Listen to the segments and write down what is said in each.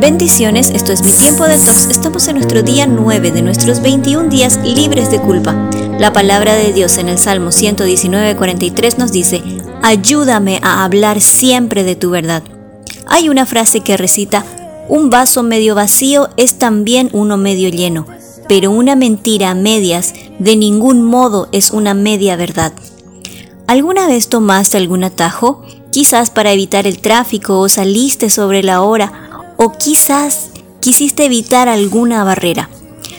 Bendiciones, esto es mi tiempo de tox. Estamos en nuestro día 9 de nuestros 21 días libres de culpa. La palabra de Dios en el Salmo 119:43 nos dice, ayúdame a hablar siempre de tu verdad. Hay una frase que recita, un vaso medio vacío es también uno medio lleno, pero una mentira a medias de ningún modo es una media verdad. ¿Alguna vez tomaste algún atajo? Quizás para evitar el tráfico o saliste sobre la hora o quizás quisiste evitar alguna barrera.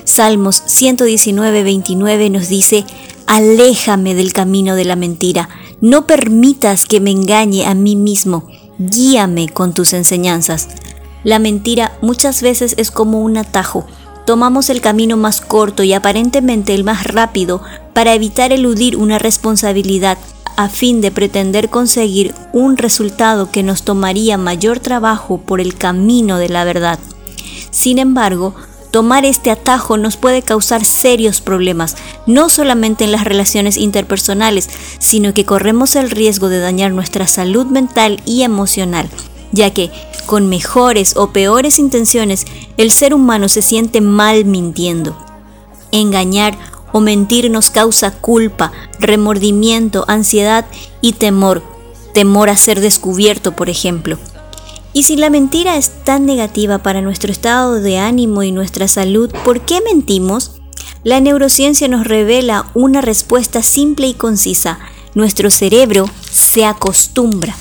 Salmos 119, 29 nos dice, Aléjame del camino de la mentira, no permitas que me engañe a mí mismo, guíame con tus enseñanzas. La mentira muchas veces es como un atajo. Tomamos el camino más corto y aparentemente el más rápido para evitar eludir una responsabilidad a fin de pretender conseguir un resultado que nos tomaría mayor trabajo por el camino de la verdad. Sin embargo, tomar este atajo nos puede causar serios problemas, no solamente en las relaciones interpersonales, sino que corremos el riesgo de dañar nuestra salud mental y emocional, ya que con mejores o peores intenciones el ser humano se siente mal mintiendo. Engañar o mentir nos causa culpa, remordimiento, ansiedad y temor, temor a ser descubierto, por ejemplo. Y si la mentira es tan negativa para nuestro estado de ánimo y nuestra salud, ¿por qué mentimos? La neurociencia nos revela una respuesta simple y concisa. Nuestro cerebro se acostumbra.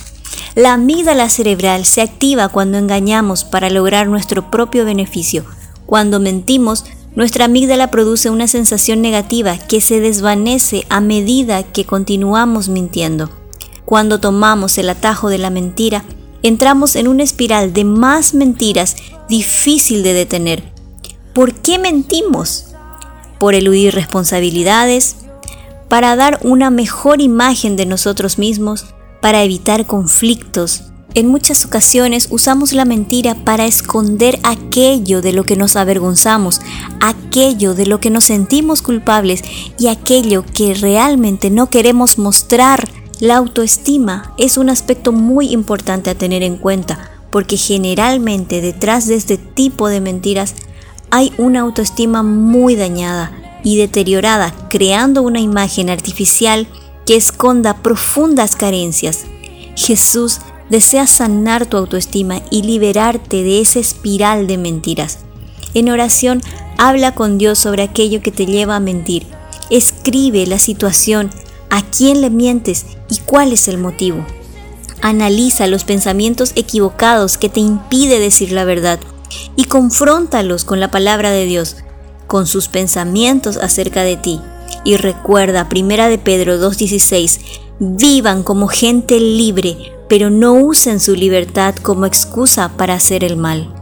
La amígdala cerebral se activa cuando engañamos para lograr nuestro propio beneficio. Cuando mentimos, nuestra amígdala produce una sensación negativa que se desvanece a medida que continuamos mintiendo. Cuando tomamos el atajo de la mentira, entramos en una espiral de más mentiras difícil de detener. ¿Por qué mentimos? Por eludir responsabilidades, para dar una mejor imagen de nosotros mismos, para evitar conflictos, en muchas ocasiones usamos la mentira para esconder aquello de lo que nos avergonzamos, aquello de lo que nos sentimos culpables y aquello que realmente no queremos mostrar. La autoestima es un aspecto muy importante a tener en cuenta porque generalmente detrás de este tipo de mentiras hay una autoestima muy dañada y deteriorada, creando una imagen artificial que esconda profundas carencias. Jesús desea sanar tu autoestima y liberarte de esa espiral de mentiras. En oración, habla con Dios sobre aquello que te lleva a mentir. Escribe la situación, a quién le mientes y cuál es el motivo. Analiza los pensamientos equivocados que te impide decir la verdad y confróntalos con la palabra de Dios, con sus pensamientos acerca de ti. Y recuerda, primera de Pedro 2:16, vivan como gente libre, pero no usen su libertad como excusa para hacer el mal.